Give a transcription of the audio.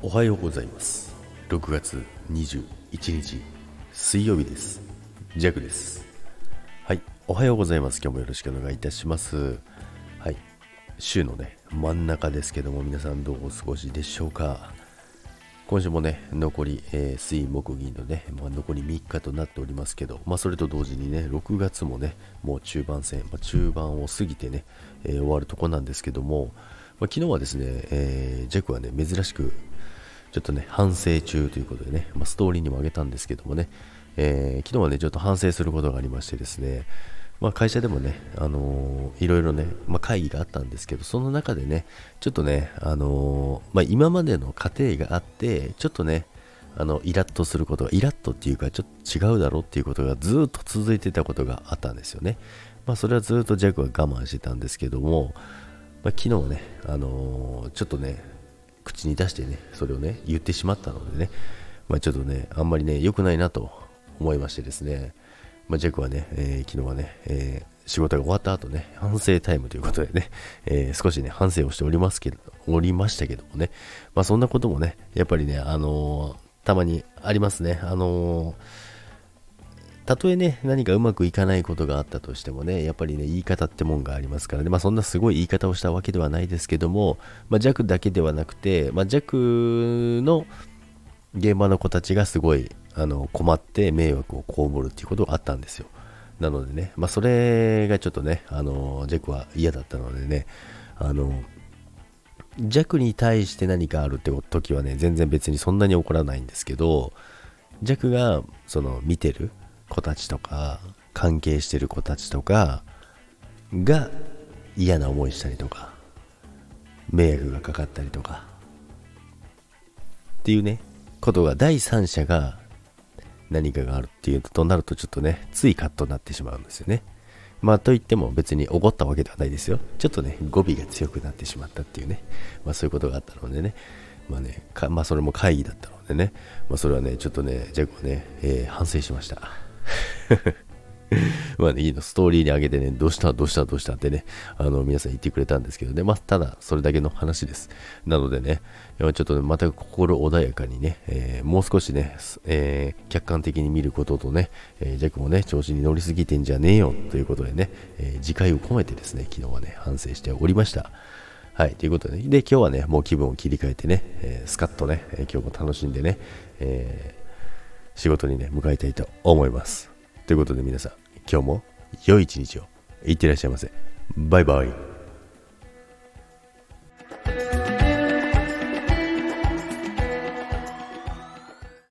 おはようございます。6月21日水曜日です。ジャクです。はいおはようございます。今日もよろしくお願いいたします。はい週のね真ん中ですけども皆さんどうお過ごしでしょうか。今週もね、残り、えー、水木銀のね、まあ、残り3日となっておりますけど、まあ、それと同時にね、6月もね、もう中盤戦、まあ、中盤を過ぎてね、えー、終わるとこなんですけども、ま昨日はですね、えー、ジャクはね、珍しくちょっとね、反省中ということでね、まあ、ストーリーにもあげたんですけどもね、えー、昨日はね、ちょっと反省することがありましてですね、まあ、会社でもね、あのー、いろいろね、まあ、会議があったんですけど、その中でね、ちょっとね、あのー、まあ、今までの過程があって、ちょっとね、あの、イラッとすることが、イラッとっていうか、ちょっと違うだろうっていうことがずっと続いてたことがあったんですよね。まあ、それはずっとジャックは我慢してたんですけども、まあ、昨日はね、あのー、ちょっとね、口に出してね、それをね、言ってしまったのでね、まあ、ちょっとね、あんまりね、良くないなと思いましてですね、まあ、ジャックはね、えー、昨日はね、えー、仕事が終わった後ね、反省タイムということでね、えー、少しね、反省をしておりますけど、おりましたけどもね、まあそんなこともね、やっぱりね、あのたまにありますね。あのたとえね、何かうまくいかないことがあったとしてもね、やっぱりね、言い方ってもんがありますからね、まあそんなすごい言い方をしたわけではないですけども、まあ弱だけではなくて、まあ弱の現場の子たちがすごいあの困って迷惑を被るっていうことがあったんですよ。なのでね、まあそれがちょっとね、あの、ジャックは嫌だったのでね、あの、弱に対して何かあるって時はね、全然別にそんなに怒らないんですけど、弱がその見てる子たちとか関係してる子たちとかが嫌な思いしたりとか迷惑がかかったりとかっていうねことが第三者が何かがあるっていうとなるとちょっとねついカットになってしまうんですよね。まあといっても別におごったわけではないですよ。ちょっとね語尾が強くなってしまったっていうね。まあそういうことがあったのでね。まあねまあそれも会議だったのでね。まあそれはねちょっとねジャックはね、えー、反省しました。まあね、いいの、ストーリーに上げてね、どうしたどうしたどうしたってね、あの、皆さん言ってくれたんですけどね、まあ、ただ、それだけの話です。なのでね、ちょっとね、また心穏やかにね、えー、もう少しね、えー、客観的に見ることとね、えー、ジャックもね、調子に乗りすぎてんじゃねえよ、ということでね、えー、次回を込めてですね、昨日はね、反省しておりました。はい、ということで、ね、で、今日はね、もう気分を切り替えてね、えー、スカッとね、え今日も楽しんでね、えー、仕事にね、向かいたいと思います。ということで皆さん、今日も良い一日を。いってらっしゃいませ。バイバイ。